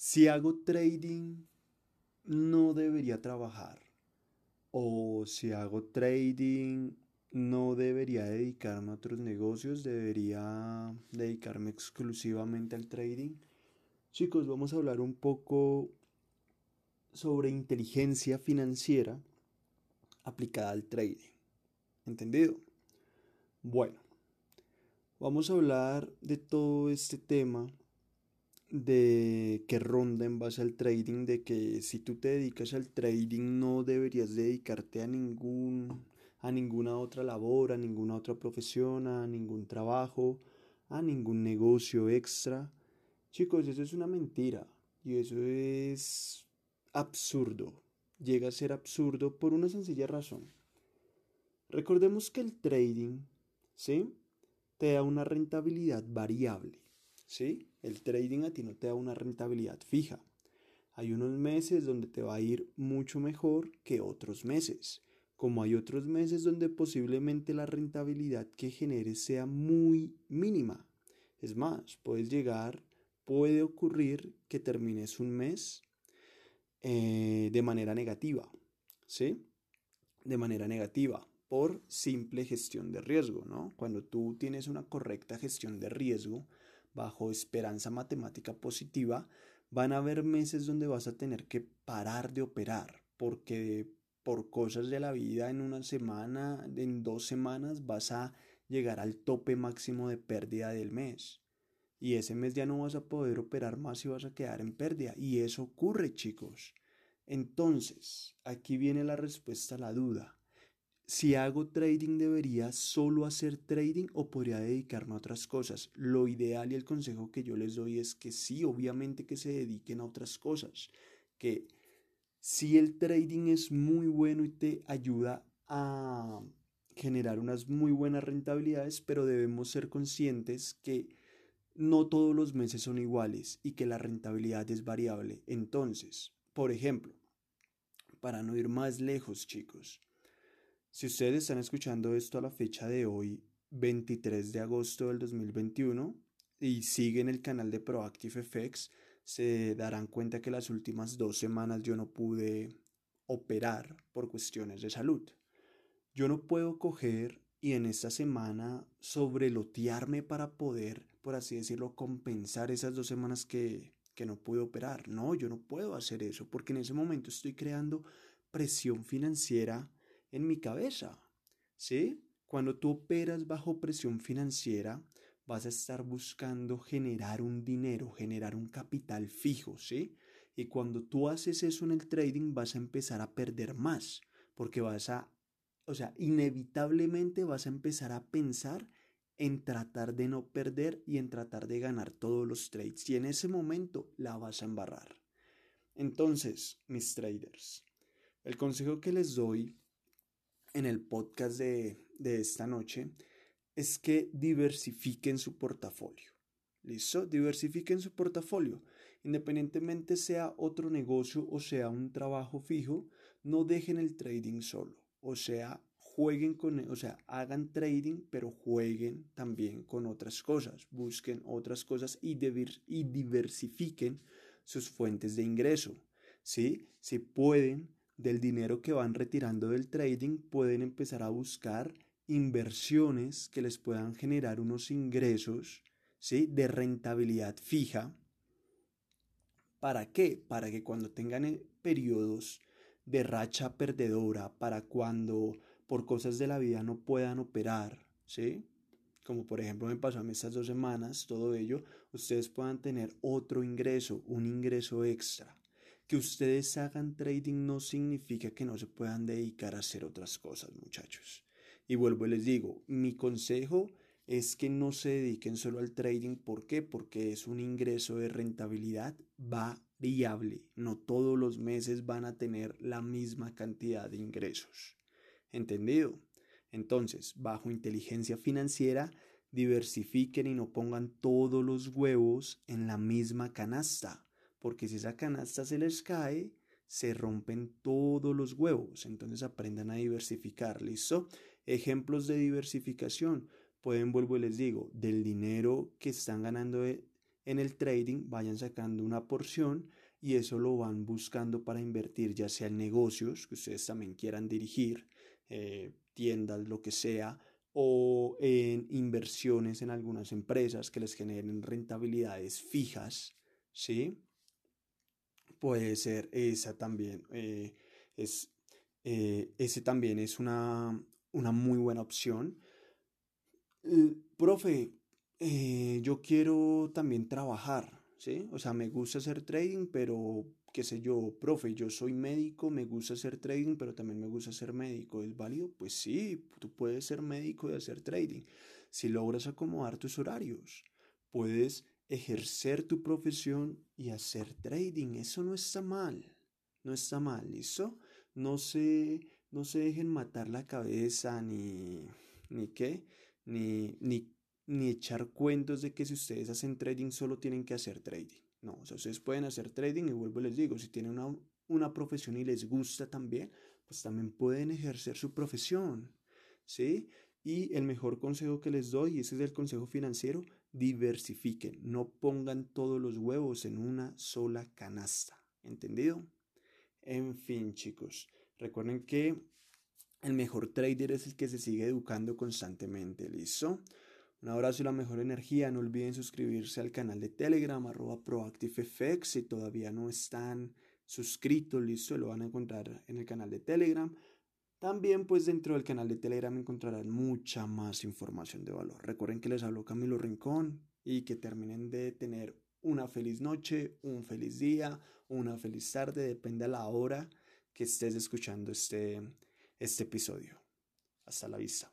Si hago trading, no debería trabajar. O si hago trading, no debería dedicarme a otros negocios, debería dedicarme exclusivamente al trading. Chicos, vamos a hablar un poco sobre inteligencia financiera aplicada al trading. ¿Entendido? Bueno, vamos a hablar de todo este tema de que ronda en base al trading, de que si tú te dedicas al trading no deberías dedicarte a ningún a ninguna otra labor, a ninguna otra profesión, a ningún trabajo, a ningún negocio extra. Chicos, eso es una mentira y eso es absurdo. Llega a ser absurdo por una sencilla razón. Recordemos que el trading, ¿sí? Te da una rentabilidad variable, ¿sí? El trading a ti no te da una rentabilidad fija. Hay unos meses donde te va a ir mucho mejor que otros meses, como hay otros meses donde posiblemente la rentabilidad que generes sea muy mínima. Es más, puedes llegar, puede ocurrir que termines un mes eh, de manera negativa, ¿sí? De manera negativa por simple gestión de riesgo, ¿no? Cuando tú tienes una correcta gestión de riesgo, bajo esperanza matemática positiva, van a haber meses donde vas a tener que parar de operar porque por cosas de la vida en una semana, en dos semanas vas a llegar al tope máximo de pérdida del mes. Y ese mes ya no vas a poder operar más y vas a quedar en pérdida. Y eso ocurre, chicos. Entonces, aquí viene la respuesta a la duda si hago trading, ¿debería solo hacer trading o podría dedicarme a otras cosas? Lo ideal y el consejo que yo les doy es que sí, obviamente que se dediquen a otras cosas. Que si el trading es muy bueno y te ayuda a generar unas muy buenas rentabilidades, pero debemos ser conscientes que no todos los meses son iguales y que la rentabilidad es variable. Entonces, por ejemplo, para no ir más lejos, chicos, si ustedes están escuchando esto a la fecha de hoy, 23 de agosto del 2021, y siguen el canal de Proactive FX, se darán cuenta que las últimas dos semanas yo no pude operar por cuestiones de salud. Yo no puedo coger y en esta semana sobrelotearme para poder, por así decirlo, compensar esas dos semanas que, que no pude operar. No, yo no puedo hacer eso porque en ese momento estoy creando presión financiera en mi cabeza. ¿Sí? Cuando tú operas bajo presión financiera, vas a estar buscando generar un dinero, generar un capital fijo, ¿sí? Y cuando tú haces eso en el trading, vas a empezar a perder más, porque vas a, o sea, inevitablemente vas a empezar a pensar en tratar de no perder y en tratar de ganar todos los trades. Y en ese momento la vas a embarrar. Entonces, mis traders, el consejo que les doy en el podcast de, esta noche es que diversifiquen su portafolio. ¿Listo? Diversifiquen su portafolio. Independientemente sea otro negocio o sea un trabajo fijo, no dejen el trading solo. O sea, jueguen con, o sea, hagan trading, pero jueguen también con otras cosas. Busquen otras cosas y, y diversifiquen sus fuentes de ingreso. ¿Sí? Si pueden, del dinero que van retirando del trading pueden empezar a buscar inversiones que les puedan generar unos ingresos ¿sí? de rentabilidad fija. ¿Para qué? Para que cuando tengan eh, periodos de racha perdedora, para cuando por cosas de la vida no puedan operar, ¿sí? Como por ejemplo me pasó a mí estas dos semanas, todo ello, ustedes puedan tener otro ingreso, un ingreso extra. Que ustedes hagan trading no significa que no se puedan dedicar a hacer otras cosas, muchachos. Y vuelvo y les digo, mi consejo es que no se dediquen solo al trading. ¿Por qué? Porque es un ingreso de rentabilidad variable. No todos los meses van a tener la misma cantidad de ingresos. ¿Entendido? Entonces, bajo inteligencia financiera, diversifiquen y no pongan todos los huevos en la misma canasta porque si esa canasta se les cae, se rompen todos los huevos. Entonces aprendan a diversificar, ¿listo? Ejemplos de diversificación. Pueden, vuelvo y les digo, del dinero que están ganando en en el trading vayan sacando una porción y eso lo van buscando para invertir ya sea en negocios que ustedes también quieran dirigir, eh, tiendas, lo que sea, o en inversiones en algunas empresas que les generen rentabilidades fijas, ¿sí? Puede ser esa también, eh, es, eh, ese también es una, una muy buena opción. profe, yo quiero también trabajar, ¿sí? O sea, me gusta hacer trading, pero qué sé yo, profe, yo soy médico, me gusta hacer trading, pero también me gusta ser médico. ¿Es válido? Pues sí, tú puedes ser médico y hacer trading. Si logras acomodar tus horarios, puedes ejercer tu profesión y hacer trading. Eso no está mal. No está mal, ¿listo? No se, no se dejen matar la cabeza ni, ni qué, ni, ni ni echar cuentos de que si ustedes hacen trading solo tienen que hacer trading. No, o sea, ustedes pueden hacer trading y vuelvo les digo, si tienen una, una profesión y les gusta también, pues también pueden ejercer su profesión, ¿sí? Y el mejor consejo que les doy, y ese es el consejo financiero, diversifiquen, no pongan todos los huevos en una sola canasta, ¿entendido? En fin, chicos, recuerden que el mejor trader es el que se sigue educando constantemente, ¿listo? Un abrazo y la mejor energía. No olviden suscribirse al canal de Telegram, arroba ProactiveFX. Si todavía no están suscritos, listo, lo van a encontrar en el canal de Telegram. También, pues dentro del canal de Telegram encontrarán mucha más información de valor. Recuerden que les habló Camilo Rincón y que terminen de tener una feliz noche, un feliz día, una feliz tarde, depende a la hora que estés escuchando este, este episodio. Hasta la vista.